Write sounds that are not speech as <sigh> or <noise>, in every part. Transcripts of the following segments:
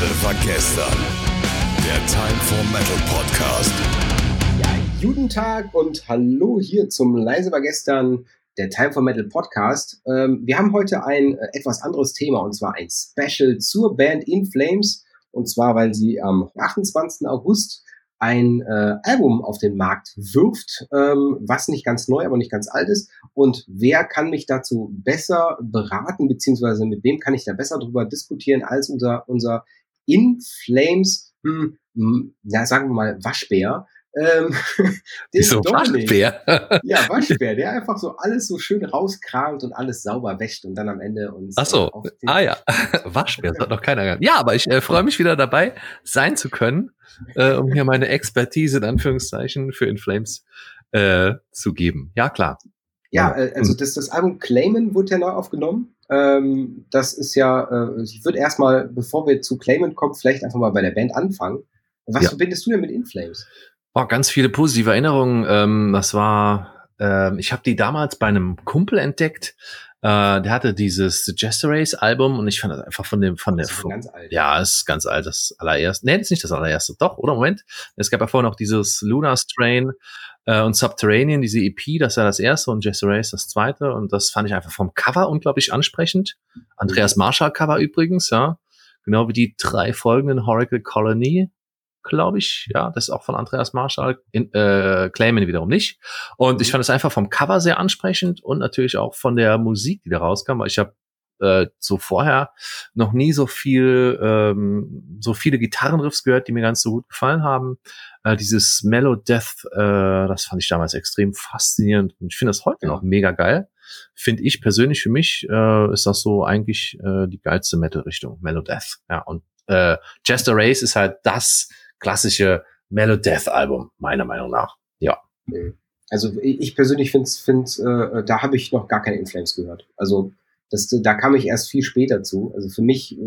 Leise war gestern. Der Time for Metal Podcast. Ja, guten Tag und hallo hier zum Leise war gestern, der Time for Metal Podcast. Ähm, wir haben heute ein äh, etwas anderes Thema und zwar ein Special zur Band In Flames. Und zwar, weil sie am 28. August ein äh, Album auf den Markt wirft, ähm, was nicht ganz neu, aber nicht ganz alt ist. Und wer kann mich dazu besser beraten, beziehungsweise mit wem kann ich da besser drüber diskutieren als unser, unser In Flames, hm, hm, ja, sagen wir mal, Waschbär. Ähm, <laughs> so Waschbär? ja, Waschbär, der einfach so alles so schön rauskramt und alles sauber wäscht und dann am Ende uns. Ach so, äh, ah ja, <laughs> Waschbär, das hat noch keiner gehabt. Ja, aber ich äh, freue mich wieder dabei sein zu können äh, um hier meine Expertise in Anführungszeichen für Inflames äh, zu geben. Ja, klar. Ja, äh, also das, das Album Claimen wurde ja neu aufgenommen. Ähm, das ist ja, äh, ich würde erstmal, bevor wir zu Claimen kommen, vielleicht einfach mal bei der Band anfangen. Was ja. verbindest du denn mit Inflames? Oh, ganz viele positive Erinnerungen. Ähm, das war, äh, ich habe die damals bei einem Kumpel entdeckt. Äh, der hatte dieses Race Album und ich fand das einfach von dem, von der, ganz alt. ja, ist ganz alt, das allererste. Nee, das ist nicht das allererste. Doch, oder? Moment. Es gab ja vorher noch dieses Lunar Strain äh, und Subterranean, diese EP, das war das erste und Race das zweite und das fand ich einfach vom Cover unglaublich ansprechend. Andreas Marshall Cover übrigens, ja. Genau wie die drei folgenden Horacle Colony glaube ich. Ja, das ist auch von Andreas Marschall. In, äh, Claimen wiederum nicht. Und ich fand es einfach vom Cover sehr ansprechend und natürlich auch von der Musik, die da rauskam. Weil ich habe äh, so vorher noch nie so viel, ähm, so viele Gitarrenriffs gehört, die mir ganz so gut gefallen haben. Äh, dieses Mellow Death, äh, das fand ich damals extrem faszinierend und ich finde das heute noch mega geil. Finde ich persönlich für mich äh, ist das so eigentlich äh, die geilste Metal-Richtung, Mellow Death. Ja, und äh, Jester Race ist halt das klassische Death Album, meiner Meinung nach. Ja. Also ich persönlich finde, find, äh, da habe ich noch gar keine Inflames gehört. Also das, da kam ich erst viel später zu. Also für mich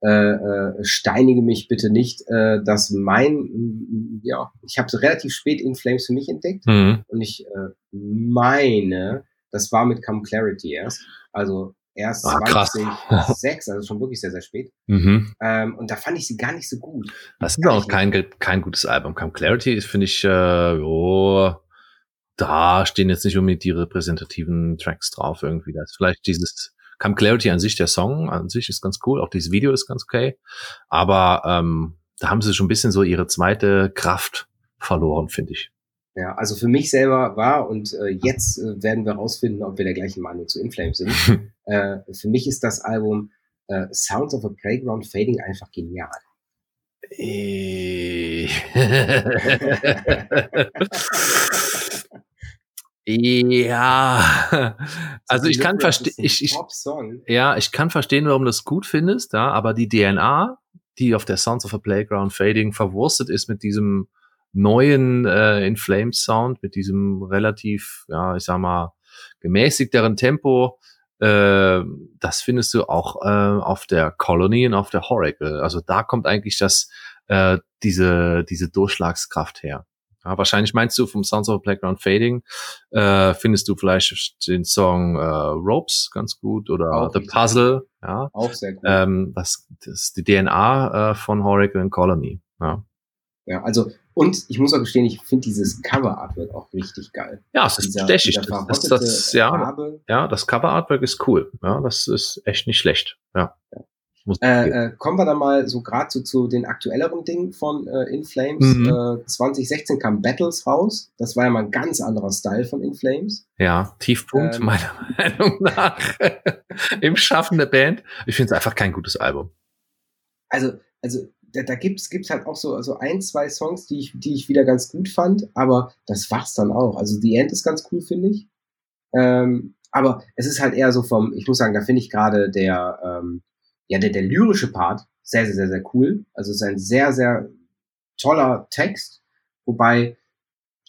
äh, äh, steinige mich bitte nicht, äh, dass mein, ja, ich habe relativ spät Inflames für mich entdeckt mhm. und ich äh, meine, das war mit Come Clarity erst. Also erst ah, 2006, also schon wirklich sehr, sehr spät. Mhm. Ähm, und da fand ich sie gar nicht so gut. Das ist auch kein, kein gutes Album. Come Clarity finde ich, äh, oh, da stehen jetzt nicht unbedingt die repräsentativen Tracks drauf irgendwie. Da ist vielleicht dieses Come Clarity an sich, der Song an sich ist ganz cool, auch dieses Video ist ganz okay. Aber ähm, da haben sie schon ein bisschen so ihre zweite Kraft verloren, finde ich. Ja, also für mich selber war, und äh, jetzt äh, werden wir rausfinden, ob wir der gleichen Meinung zu Inflames sind. <laughs> äh, für mich ist das Album äh, Sounds of a Playground Fading einfach genial. <laughs> <laughs> Ja, <laughs> also ich kann verstehen, ich, ich, ja, ich kann verstehen, warum du das gut findest, ja, aber die DNA, die auf der Sounds of a Playground Fading verwurstet ist mit diesem neuen äh, In Flames Sound mit diesem relativ, ja, ich sag mal, gemäßigteren Tempo. Äh, das findest du auch äh, auf der Colony und auf der Horacle. Also da kommt eigentlich das, äh, diese, diese Durchschlagskraft her. Ja, wahrscheinlich meinst du vom Sounds of Playground Fading, äh, findest du vielleicht den Song äh, Ropes ganz gut oder auch The Puzzle, ja. Auch sehr gut. Ähm, das, das ist die DNA äh, von Horacle und Colony. Ja. Ja, also, und ich muss auch gestehen, ich finde dieses Cover-Artwork auch richtig geil. Ja, es ist stechig. Das, das, ja, ja, das Cover-Artwork ist cool. Ja, das ist echt nicht schlecht. Ja. ja. Äh, äh, kommen wir dann mal so gerade so zu den aktuelleren Dingen von äh, In Flames. Mhm. Äh, 2016 kam Battles raus. Das war ja mal ein ganz anderer Style von In Flames. Ja, Tiefpunkt ähm, meiner <laughs> Meinung nach <laughs> im Schaffen der Band. Ich finde es einfach kein gutes Album. Also, also da, da gibt's gibt's halt auch so also ein, zwei Songs, die ich, die ich wieder ganz gut fand, aber das war's dann auch. Also The End ist ganz cool, finde ich. Ähm, aber es ist halt eher so vom, ich muss sagen, da finde ich gerade der, ähm, ja, der, der lyrische Part sehr, sehr, sehr, sehr cool. Also es ist ein sehr, sehr toller Text, wobei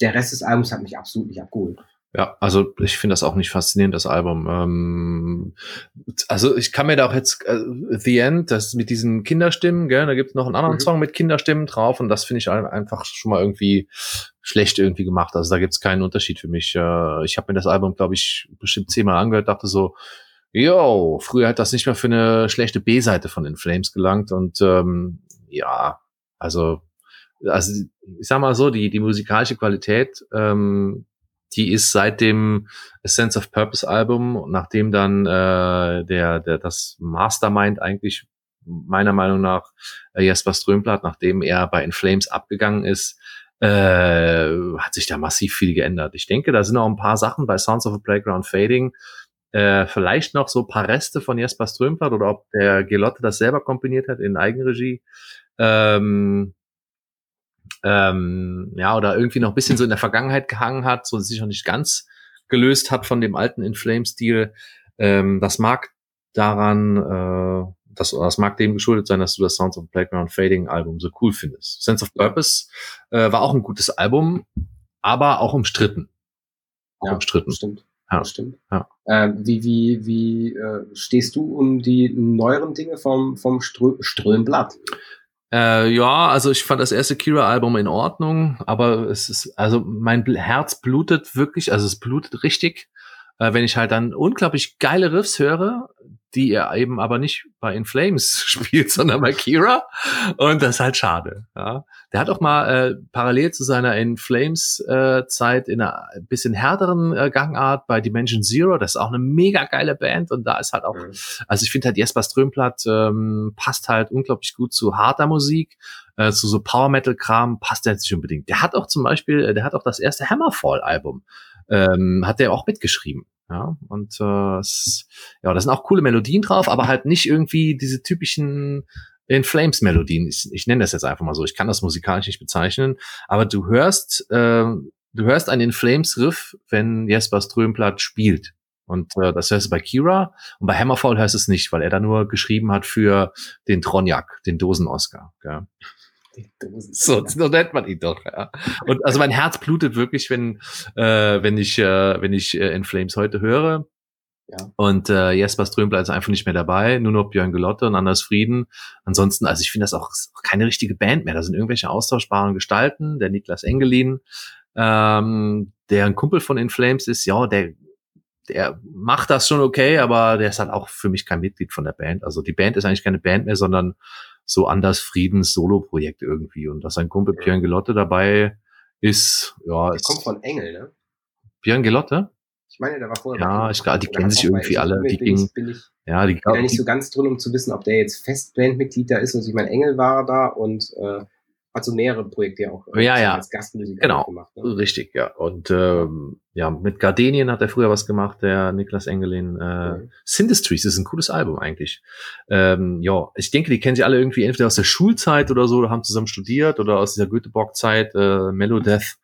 der Rest des Albums hat mich absolut nicht abgeholt. Ja, also ich finde das auch nicht faszinierend, das Album. Ähm, also ich kann mir da auch jetzt äh, The End, das mit diesen Kinderstimmen, gell, da gibt es noch einen anderen mhm. Song mit Kinderstimmen drauf und das finde ich einfach schon mal irgendwie schlecht irgendwie gemacht. Also da gibt es keinen Unterschied für mich. Äh, ich habe mir das Album, glaube ich, bestimmt zehnmal angehört, dachte so, yo, früher hat das nicht mehr für eine schlechte B-Seite von den Flames gelangt und ähm, ja, also, also ich sag mal so, die, die musikalische Qualität, ähm, die ist seit dem A Sense of Purpose Album, nachdem dann äh, der, der das Mastermind eigentlich meiner Meinung nach äh, Jesper Strömblatt, nachdem er bei In Flames abgegangen ist, äh, hat sich da massiv viel geändert. Ich denke, da sind auch ein paar Sachen bei Sounds of a Playground Fading, äh, vielleicht noch so paar Reste von Jesper Strömblatt oder ob der Gelotte das selber komponiert hat in Eigenregie. Ähm, ähm, ja, oder irgendwie noch ein bisschen so in der Vergangenheit gehangen hat, so sich noch nicht ganz gelöst hat von dem alten In Flame-Stil. Ähm, das mag daran, äh, das, das mag dem geschuldet sein, dass du das Sounds of Playground Fading Album so cool findest. Sense of Purpose äh, war auch ein gutes Album, aber auch umstritten. Auch ja, umstritten. Stimmt. Ja. stimmt. Ja. Äh, wie wie, wie äh, stehst du um die neueren Dinge vom, vom Strö Strömblatt? Äh, ja, also ich fand das erste Kira-Album in Ordnung, aber es ist, also mein Herz blutet wirklich, also es blutet richtig, äh, wenn ich halt dann unglaublich geile Riffs höre, die er eben aber nicht bei In Flames <laughs> spielt, sondern bei Kira. Und das ist halt schade. Ja. Der hat auch mal äh, parallel zu seiner In Flames äh, Zeit in einer bisschen härteren äh, Gangart bei Dimension Zero. Das ist auch eine mega geile Band und da ist halt auch, mhm. also ich finde halt Jesper Strömplatt ähm, passt halt unglaublich gut zu harter Musik, äh, zu so Power Metal Kram passt er jetzt nicht unbedingt. Der hat auch zum Beispiel, äh, der hat auch das erste Hammerfall Album ähm, hat der auch mitgeschrieben. Ja, und äh, ja, da sind auch coole Melodien drauf, aber halt nicht irgendwie diese typischen in Flames Melodien. Ich, ich nenne das jetzt einfach mal so. Ich kann das musikalisch nicht bezeichnen, aber du hörst, äh, du hörst einen In Flames Riff, wenn Jesper Strömblatt spielt. Und äh, das hörst du bei Kira und bei Hammerfall hörst du es nicht, weil er da nur geschrieben hat für den Tronjak, den Dosen-Oscar. Gell? So, so nennt man ihn doch. Ja. Und also mein Herz blutet wirklich, wenn äh, wenn ich äh, wenn ich äh, In Flames heute höre. Ja. Und äh, Jesper Strömbler ist einfach nicht mehr dabei, nur noch Björn Gelotte und Anders Frieden. Ansonsten, also ich finde das auch keine richtige Band mehr. Da sind irgendwelche austauschbaren Gestalten. Der Niklas Engelin, ähm, der ein Kumpel von In Flames ist, ja, der der macht das schon okay, aber der ist halt auch für mich kein Mitglied von der Band. Also die Band ist eigentlich keine Band mehr, sondern so Anders Friedens Solo-Projekt irgendwie. Und dass sein Kumpel ja. Björn Gelotte dabei ist, ja. Der kommt von Engel, ne? Björn Gelotte? Ich meine, der war vorher. Ja, ich glaube, die kennen sich irgendwie alle. Die ging, ja, die, ich bin ja nicht so ganz drin, um zu wissen, ob der jetzt Festbandmitglied da ist. Also ich meine, Engel war da und äh, hat so mehrere Projekte auch äh, ja, ja. als Gastmusiker genau. gemacht. Ne? Richtig, ja. Und ähm, ja, mit Gardenien hat er früher was gemacht, der Niklas Engelin. Äh, mhm. Syndustries ist ein cooles Album eigentlich. Ähm, ja, ich denke, die kennen sie alle irgendwie entweder aus der Schulzeit oder so, haben zusammen studiert oder aus dieser Göteborg-Zeit, äh, Melodeath.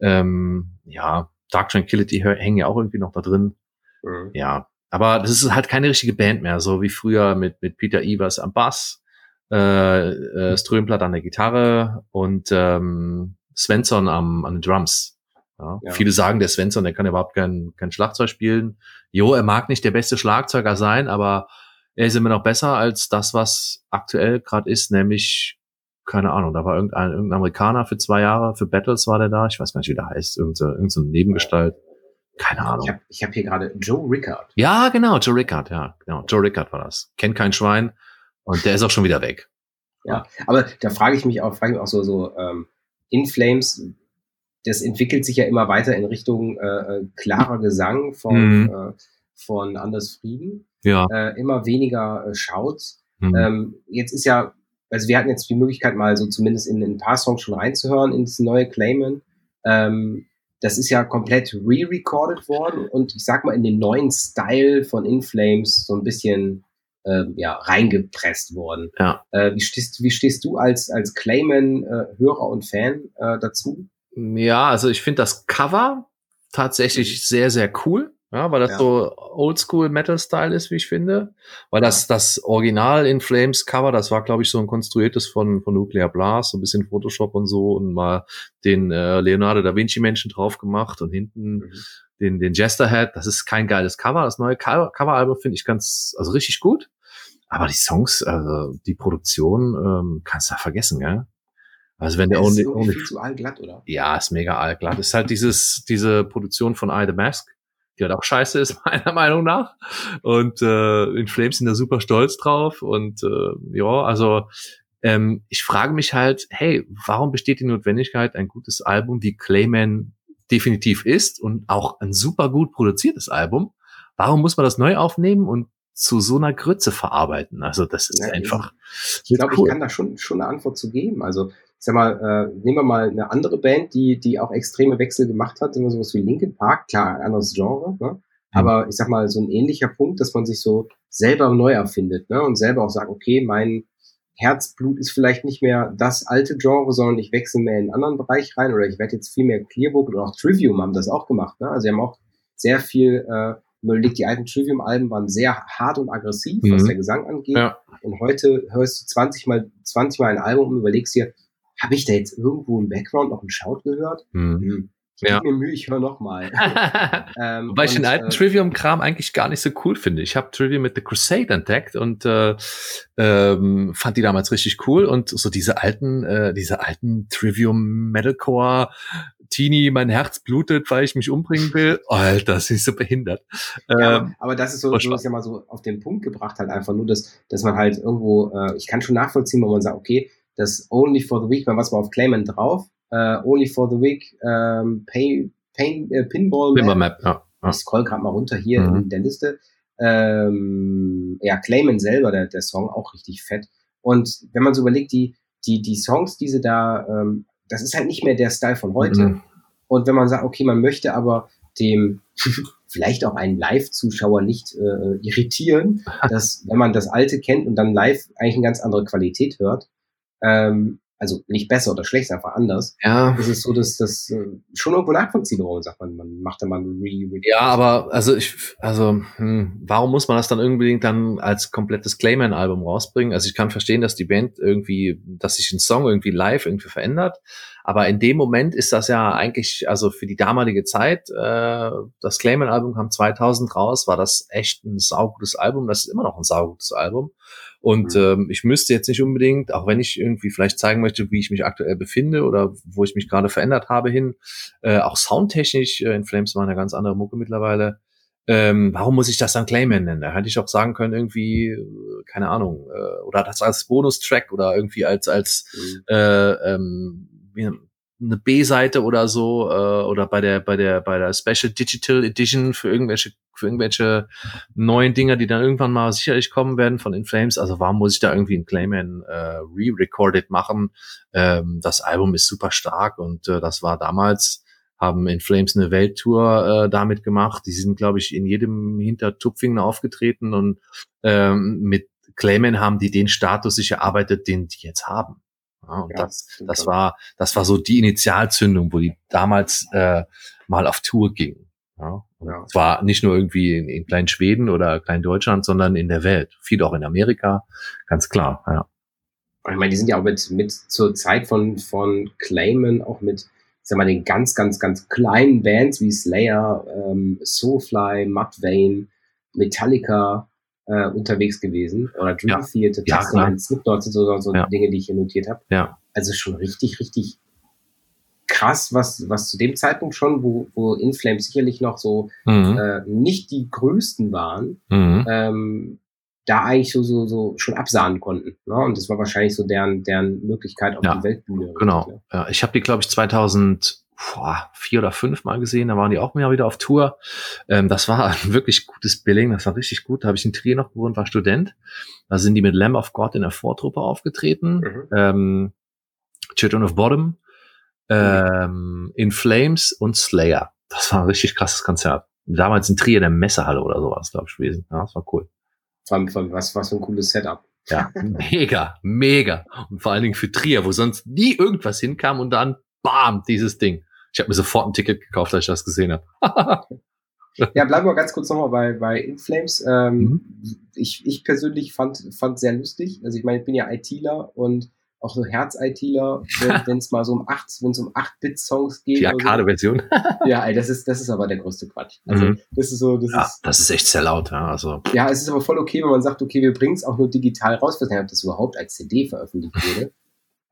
Ähm, ja, Dark Tranquility hängen ja auch irgendwie noch da drin. Mhm. Ja, aber das ist halt keine richtige Band mehr, so wie früher mit, mit Peter Evers am Bass äh, äh, Strömblatt an der Gitarre und ähm, Svensson am, an den Drums. Ja. ja. Viele sagen, der Svensson, der kann überhaupt kein, kein Schlagzeug spielen. Jo, er mag nicht der beste Schlagzeuger sein, aber er ist immer noch besser als das, was aktuell gerade ist, nämlich, keine Ahnung, da war irgendein, irgendein Amerikaner für zwei Jahre, für Battles war der da, ich weiß gar nicht, wie der heißt, irgendeine, irgendeine Nebengestalt. Keine Ahnung. Ich habe hab hier gerade Joe Rickard. Ja, genau, Joe Rickard, ja, genau. Joe Rickard war das. Kennt kein Schwein. Und der ist auch schon wieder weg. Ja, aber da frage ich mich auch, frage ich mich auch so, so ähm, In Flames, das entwickelt sich ja immer weiter in Richtung äh, äh klarer Gesang von, mhm. äh, von Anders Frieden. Ja. Äh, immer weniger äh, Shouts. Mhm. Ähm, jetzt ist ja, also wir hatten jetzt die Möglichkeit mal so zumindest in, in ein paar Songs schon reinzuhören in das neue Clayman. Ähm, das ist ja komplett re-recorded worden und ich sag mal in den neuen Style von In Flames so ein bisschen äh, ja, reingepresst worden. Ja. Äh, wie, stehst, wie stehst du als, als Clayman-Hörer äh, und Fan äh, dazu? Ja, also ich finde das Cover tatsächlich mhm. sehr, sehr cool. Ja, weil das ja. so Oldschool Metal Style ist, wie ich finde. Weil das, das Original in Flames Cover, das war, glaube ich, so ein konstruiertes von, von Nuclear Blast, so ein bisschen Photoshop und so und mal den äh, Leonardo da Vinci Menschen drauf gemacht und hinten mhm den, den Jester Head. Das ist kein geiles Cover. Das neue Coveralbum finde ich ganz, also richtig gut. Aber die Songs, also die Produktion, ähm, kannst du da vergessen, gell? Also wenn der only, only viel zu allglatt, oder? Ja, ist mega allglatt. Ist halt dieses, diese Produktion von I the Mask, die halt auch scheiße ist, <laughs> meiner Meinung nach. Und äh, in Flames sind da super stolz drauf. Und äh, ja, also ähm, ich frage mich halt, hey, warum besteht die Notwendigkeit, ein gutes Album wie Clayman definitiv ist und auch ein super gut produziertes Album, warum muss man das neu aufnehmen und zu so einer Grütze verarbeiten? Also das ist ja, einfach. Ich glaube, cool. ich kann da schon, schon eine Antwort zu geben. Also ich sag mal, äh, nehmen wir mal eine andere Band, die, die auch extreme Wechsel gemacht hat, immer sowas wie Linkin Park, klar, ein anderes Genre, ne? aber ich sag mal, so ein ähnlicher Punkt, dass man sich so selber neu erfindet ne? und selber auch sagt, okay, mein Herzblut ist vielleicht nicht mehr das alte Genre, sondern ich wechsle mehr in einen anderen Bereich rein oder ich werde jetzt viel mehr Clearbook oder auch Trivium haben das auch gemacht. Ne? Also sie haben auch sehr viel äh, überlegt, die alten Trivium-Alben waren sehr hart und aggressiv, mhm. was der Gesang angeht. Ja. Und heute hörst du 20 mal, 20 mal ein Album und überlegst dir, habe ich da jetzt irgendwo im Background noch einen Shout gehört? Mhm. Hm. Ich ja. mir Mühe, ich höre nochmal. <laughs> ähm, Wobei ich den alten äh, Trivium-Kram eigentlich gar nicht so cool finde. Ich habe Trivium mit The Crusade entdeckt und äh, ähm, fand die damals richtig cool. Und so diese alten, äh, diese alten Trivium Metalcore Teenie, mein Herz blutet, weil ich mich umbringen will. <laughs> Alter, das ist so behindert. Ja, ähm, aber das ist so, so ist ja mal so auf den Punkt gebracht, halt einfach nur, dass, dass man halt irgendwo, äh, ich kann schon nachvollziehen, wo man sagt, okay, das Only for the Week, was war auf Clayman drauf, uh, Only for the Week, ähm, Pay, Pain, äh, Pinball Map. Pinball Map ja, ja. Ich scroll gerade mal runter hier mhm. in der Liste. Ähm, ja, Clayman selber, der, der Song, auch richtig fett. Und wenn man so überlegt, die, die, die Songs, die sie da, ähm, das ist halt nicht mehr der Style von heute. Mhm. Und wenn man sagt, okay, man möchte aber dem <laughs> vielleicht auch einen Live-Zuschauer nicht äh, irritieren, <laughs> dass wenn man das Alte kennt und dann live eigentlich eine ganz andere Qualität hört, ähm, also nicht besser oder schlecht, einfach anders. Ja. Es ist so, dass das äh, schon irgendwo nachvollziehbar warum sagt man, man macht da mal ein Re, Re Ja, aber also ich, also hm, warum muss man das dann unbedingt dann als komplettes Clayman-Album rausbringen? Also ich kann verstehen, dass die Band irgendwie, dass sich ein Song irgendwie live irgendwie verändert, aber in dem Moment ist das ja eigentlich, also für die damalige Zeit, äh, das Clayman-Album kam 2000 raus, war das echt ein saugutes Album. Das ist immer noch ein saugutes Album. Und mhm. ähm, ich müsste jetzt nicht unbedingt, auch wenn ich irgendwie vielleicht zeigen möchte, wie ich mich aktuell befinde oder wo ich mich gerade verändert habe hin, äh, auch soundtechnisch, äh, in Flames war eine ganz andere Mucke mittlerweile. Ähm, warum muss ich das dann Clayman nennen? Da hätte ich auch sagen können, irgendwie, äh, keine Ahnung, äh, oder das als Bonustrack oder irgendwie als, als mhm. äh, ähm, wie, eine B-Seite oder so äh, oder bei der bei der bei der Special Digital Edition für irgendwelche für irgendwelche neuen Dinger, die dann irgendwann mal sicherlich kommen werden von In Flames. Also warum muss ich da irgendwie ein Clayman äh, re-recorded machen? Ähm, das Album ist super stark und äh, das war damals haben In Flames eine Welttour äh, damit gemacht. Die sind, glaube ich, in jedem Hintertupfingen aufgetreten und ähm, mit Clayman haben die den Status sich erarbeitet, den die jetzt haben. Ja, und ja, das, das war, das war so die Initialzündung, wo die damals äh, mal auf Tour gingen. Ja, ja. Zwar nicht nur irgendwie in, in klein Schweden oder klein Deutschland, sondern in der Welt. Viel auch in Amerika, ganz klar, ja. Ich meine, die sind ja auch mit, mit zur Zeit von, von Clayman auch mit, sag mal, den ganz, ganz, ganz kleinen Bands wie Slayer, ähm, Soulfly, Mudvayne, Metallica, äh, unterwegs gewesen. Oder Dream ja. Theater, ja, Testament, sind so, so ja. Dinge, die ich hier notiert habe. Ja. Also schon richtig, richtig krass, was, was zu dem Zeitpunkt schon, wo, wo Inflames sicherlich noch so mhm. äh, nicht die größten waren, mhm. ähm, da eigentlich so, so, so schon absahen konnten. Ne? Und das war wahrscheinlich so deren, deren Möglichkeit auf ja, die Weltbühne. Genau. Ne? Ja, ich habe die, glaube ich, 2000 boah, vier oder fünf Mal gesehen. Da waren die auch mehr wieder auf Tour. Ähm, das war ein <laughs> wirklich gutes Billing. Das war richtig gut. Da habe ich in Trier noch gewohnt, war Student. Da sind die mit Lamb of God in der Vortruppe aufgetreten. Mhm. Ähm, Children of Bottom, ähm, In Flames und Slayer. Das war ein richtig krasses Konzert. Damals in Trier in der Messehalle oder sowas, glaube ich, gewesen. Ja, das war cool. Vor allem was, was für ein cooles Setup. Ja, <laughs> mega, mega. Und vor allen Dingen für Trier, wo sonst nie irgendwas hinkam und dann, bam, dieses Ding. Ich habe mir sofort ein Ticket gekauft, als ich das gesehen habe. <laughs> ja, bleiben wir ganz kurz nochmal bei, bei Inflames. Ähm, mhm. ich, ich persönlich fand fand sehr lustig. Also ich meine, ich bin ja ITler und auch so Herz-ITler, wenn <laughs> es mal so um 8, wenn es um 8-Bit-Songs geht. Die Arcade-Version. ja, ey, das ist, das ist aber der größte Quatsch. Also, mhm. das ist so, das ja, ist. Das ist echt sehr laut, ja, also. Ja, es ist aber voll okay, wenn man sagt, okay, wir bringen es auch nur digital raus. Ich weiß nicht, ob das überhaupt als CD veröffentlicht wurde.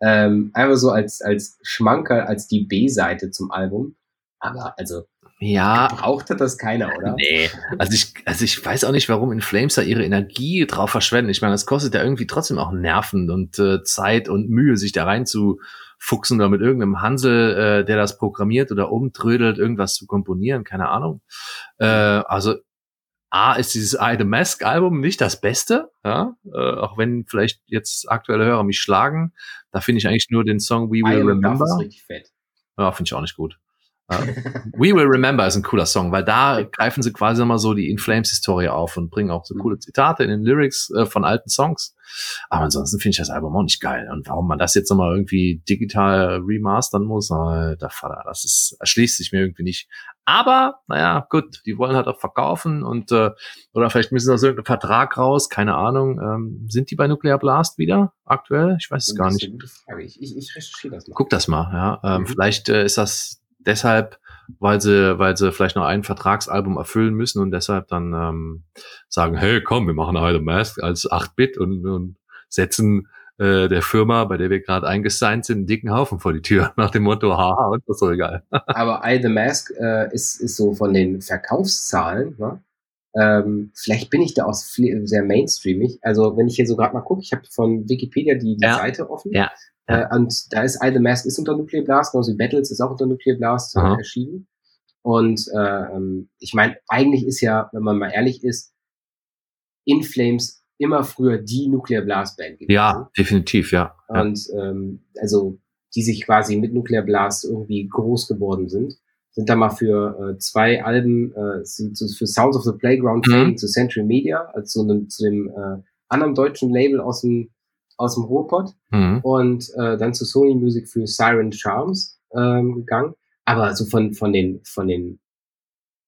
Ähm, einfach so als, als Schmankerl, als die B-Seite zum Album. Aber also, Ja. Braucht das keiner, oder? Nee. Also ich, also ich weiß auch nicht, warum in Flames da ihre Energie drauf verschwenden. Ich meine, das kostet ja irgendwie trotzdem auch Nerven und äh, Zeit und Mühe, sich da rein zu fuchsen oder mit irgendeinem Hansel, äh, der das programmiert oder umtrödelt, irgendwas zu komponieren, keine Ahnung. Äh, also A ist dieses I The Mask Album nicht das Beste, ja, äh, auch wenn vielleicht jetzt aktuelle Hörer mich schlagen. Da finde ich eigentlich nur den Song We Will Remember. Ist richtig fett. Ja, finde ich auch nicht gut. Uh, <laughs> We Will Remember ist ein cooler Song, weil da greifen sie quasi immer so die In Flames Historie auf und bringen auch so mhm. coole Zitate in den Lyrics äh, von alten Songs. Aber ansonsten finde ich das Album auch nicht geil. Und warum man das jetzt nochmal irgendwie digital remastern muss, alter Vater, das ist, erschließt sich mir irgendwie nicht. Aber, naja, gut, die wollen halt auch verkaufen und, äh, oder vielleicht müssen aus irgendeinem Vertrag raus, keine Ahnung. Ähm, sind die bei Nuclear Blast wieder aktuell? Ich weiß es gar nicht. Ich, ich, ich recherchiere das mal. Guck das mal, ja. Ähm, mhm. Vielleicht äh, ist das deshalb, weil sie, weil sie vielleicht noch ein Vertragsalbum erfüllen müssen und deshalb dann ähm, sagen, hey, komm, wir machen heute Mask als 8-Bit und, und setzen äh, der Firma, bei der wir gerade eingesigned sind, einen dicken Haufen vor die Tür, <laughs> nach dem Motto, haha, und das ist so egal. <laughs> Aber I The Mask äh, ist, ist so von den Verkaufszahlen, ne? ähm, vielleicht bin ich da auch sehr mainstreamig. Also wenn ich hier so gerade mal gucke, ich habe von Wikipedia die, die ja. Seite offen. Ja. Äh, und da ist I The Mask ist unter Nuclear Blast, genauso wie Battles ist auch unter Nuclear Blast äh, erschienen. Und äh, ähm, ich meine, eigentlich ist ja, wenn man mal ehrlich ist, In Flames immer früher die Nuclear Blast Band gewesen. Ja, definitiv, ja. Und ähm, also die sich quasi mit Nuclear Blast irgendwie groß geworden sind, sind da mal für äh, zwei Alben äh, für Sounds of the Playground mhm. zu Century Media, also zu, einem, zu dem äh, anderen deutschen Label aus dem aus dem Ruhrpott mhm. und äh, dann zu Sony Music für Siren Charms ähm, gegangen. Aber so von, von den, von den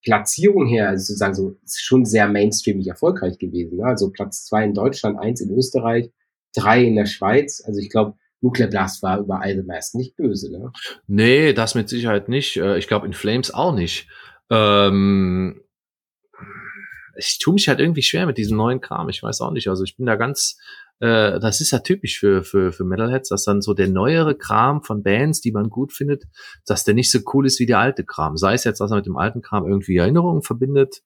Platzierungen her, also sozusagen so, ist schon sehr mainstreamig erfolgreich gewesen. Ne? Also Platz zwei in Deutschland, eins in Österreich, drei in der Schweiz. Also ich glaube, Nuclear Blast war über The Mask nicht böse, ne? Nee, das mit Sicherheit nicht. Äh, ich glaube, in Flames auch nicht. Ähm, ich tue mich halt irgendwie schwer mit diesem neuen Kram. Ich weiß auch nicht. Also ich bin da ganz, äh, das ist ja typisch für, für, für Metalheads, dass dann so der neuere Kram von Bands, die man gut findet, dass der nicht so cool ist wie der alte Kram. Sei es jetzt, dass man mit dem alten Kram irgendwie Erinnerungen verbindet,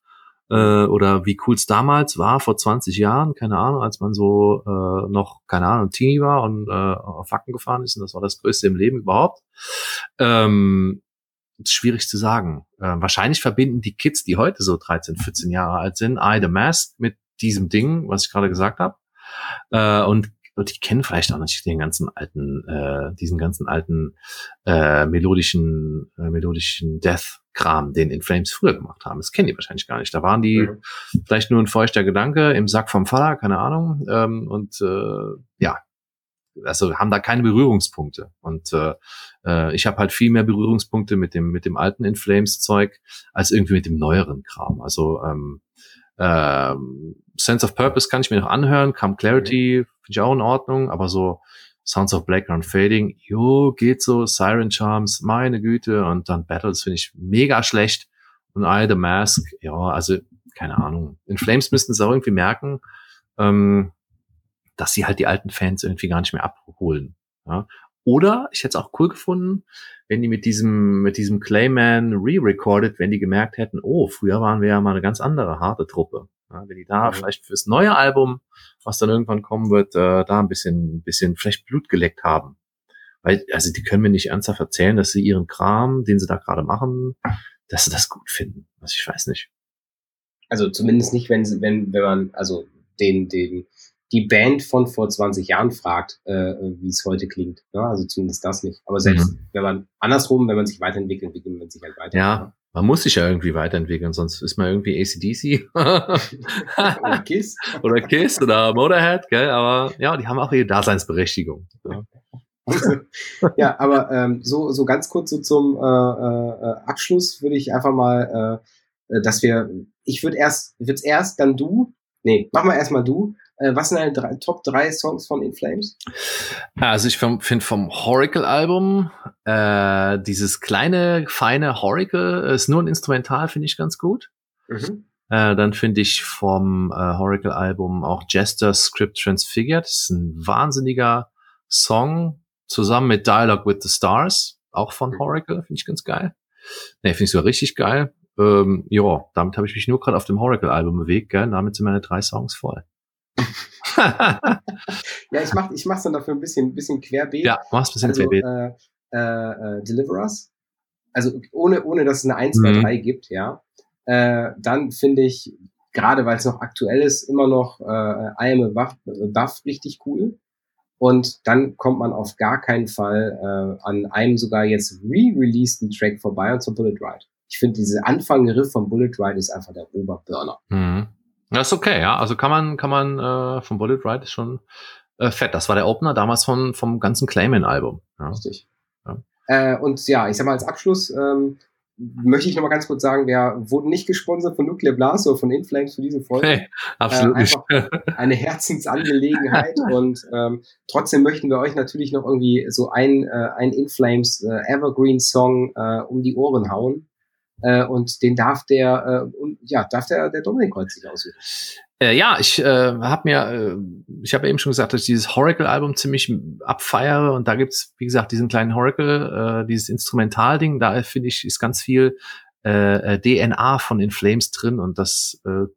äh, oder wie cool es damals war, vor 20 Jahren, keine Ahnung, als man so äh, noch, keine Ahnung, Teenie war und äh, auf Facken gefahren ist und das war das Größte im Leben überhaupt. Ähm, schwierig zu sagen. Äh, wahrscheinlich verbinden die Kids, die heute so 13, 14 Jahre alt sind, I the Mask mit diesem Ding, was ich gerade gesagt habe. Äh, und, und die kennen vielleicht auch nicht den ganzen alten, äh, diesen ganzen alten äh, melodischen, äh, melodischen Death-Kram, den In Flames früher gemacht haben. Das kennen die wahrscheinlich gar nicht. Da waren die mhm. vielleicht nur ein feuchter Gedanke im Sack vom Vater, keine Ahnung. Ähm, und äh, ja, also haben da keine Berührungspunkte. Und äh, äh, ich habe halt viel mehr Berührungspunkte mit dem mit dem alten In Flames Zeug als irgendwie mit dem neueren Kram. Also ähm, ähm, Sense of Purpose kann ich mir noch anhören, Come Clarity finde ich auch in Ordnung, aber so Sounds of Blackground Fading, jo, geht so, Siren Charms, meine Güte, und dann Battles finde ich mega schlecht und I The Mask, ja, also keine Ahnung. In Flames müssten sie auch irgendwie merken, ähm, dass sie halt die alten Fans irgendwie gar nicht mehr abholen. Ja? Oder ich hätte es auch cool gefunden, wenn die mit diesem, mit diesem Clayman re-recorded, wenn die gemerkt hätten, oh, früher waren wir ja mal eine ganz andere harte Truppe. Ja, wenn die da mhm. vielleicht fürs neue Album, was dann irgendwann kommen wird, äh, da ein bisschen, bisschen vielleicht Blut geleckt haben. Weil, also die können mir nicht ernsthaft erzählen, dass sie ihren Kram, den sie da gerade machen, dass sie das gut finden. Also ich weiß nicht. Also zumindest nicht, wenn sie, wenn, wenn man, also den, den, die Band von vor 20 Jahren fragt, äh, wie es heute klingt. Ja, also zumindest das nicht. Aber selbst mhm. wenn man andersrum, wenn man sich weiterentwickelt, entwickelt man sich halt weiter. Ja, man muss sich ja irgendwie weiterentwickeln, sonst ist man irgendwie ACDC. oder Kiss. <laughs> oder Kiss oder Motorhead, gell? Aber ja, die haben auch ihre Daseinsberechtigung. Ja. <laughs> ja, aber ähm, so, so ganz kurz so zum äh, äh, Abschluss würde ich einfach mal, äh, dass wir, ich würde erst, wird's erst, dann du, nee, mach mal erstmal du, äh, was sind deine drei, Top 3 Songs von In Flames? Also ich finde vom Horacle-Album äh, dieses kleine, feine Horacle ist nur ein Instrumental, finde ich ganz gut. Mhm. Äh, dann finde ich vom äh, Horacle-Album auch Jester Script Transfigured. Das ist ein wahnsinniger Song, zusammen mit Dialogue with the Stars, auch von mhm. Horacle, finde ich ganz geil. Nee, finde ich sogar richtig geil. Ähm, ja, damit habe ich mich nur gerade auf dem Horacle-Album bewegt, gell? Damit sind meine drei Songs voll. Ja, ich mach, ich mach's dann dafür ein bisschen, ein bisschen querbeet. Ja, mach's ein bisschen also, querbeet. Äh, äh, äh, Deliverers. Also ohne, ohne dass es eine 1, 2, mhm. 3 gibt, ja. Äh, dann finde ich, gerade weil es noch aktuell ist, immer noch äh, I am a Buff, Buff richtig cool. Und dann kommt man auf gar keinen Fall äh, an einem sogar jetzt re-releaseden Track vorbei, und zwar Bullet Ride. Ich finde, diese Anfang-Riff von Bullet Ride ist einfach der Oberburner. Mhm. Das ist okay, ja. Also kann man, kann man äh, von Bullet Ride ist schon äh, fett. Das war der Opener damals von, vom ganzen Clayman-Album. Ja. Richtig. Ja. Äh, und ja, ich sag mal als Abschluss, ähm, möchte ich noch mal ganz kurz sagen, wir wurden nicht gesponsert von Nuclear Blast oder von Inflames für diese Folge. Hey, absolut äh, einfach eine Herzensangelegenheit <laughs> und ähm, trotzdem möchten wir euch natürlich noch irgendwie so ein, äh, ein Inflames äh, Evergreen Song äh, um die Ohren hauen. Äh, und den darf der, äh, ja, darf der, der Dominik heute sich aussuchen. Äh, ja, ich äh, habe mir, äh, ich habe eben schon gesagt, dass ich dieses Horacle-Album ziemlich abfeiere und da gibt's, wie gesagt, diesen kleinen Horacle, äh, dieses Instrumental-Ding, da finde ich, ist ganz viel äh, äh DNA von In Flames drin und das äh,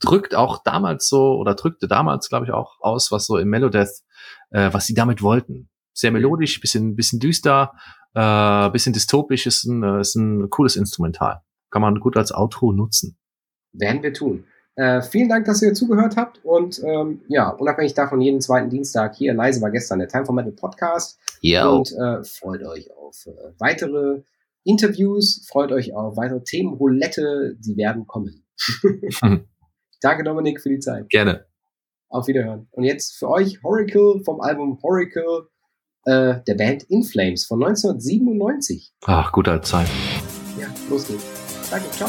drückt auch damals so oder drückte damals, glaube ich, auch aus, was so im Melodeath, äh, was sie damit wollten. Sehr melodisch, bisschen, bisschen düster, äh, bisschen dystopisch, ist ein, äh, ist ein cooles Instrumental. Kann man gut als Outro nutzen. Werden wir tun. Äh, vielen Dank, dass ihr zugehört habt und ähm, ja, unabhängig davon, jeden zweiten Dienstag hier leise war gestern der Time for Metal Podcast. Ja. Und äh, freut euch auf äh, weitere Interviews, freut euch auf weitere Themenroulette, die werden kommen. <laughs> Danke, Dominik, für die Zeit. Gerne. Auf Wiederhören. Und jetzt für euch Horacle vom Album Horacle äh, der Band In Flames von 1997. Ach, guter Zeit. Ja, los geht's. Danke, ciao.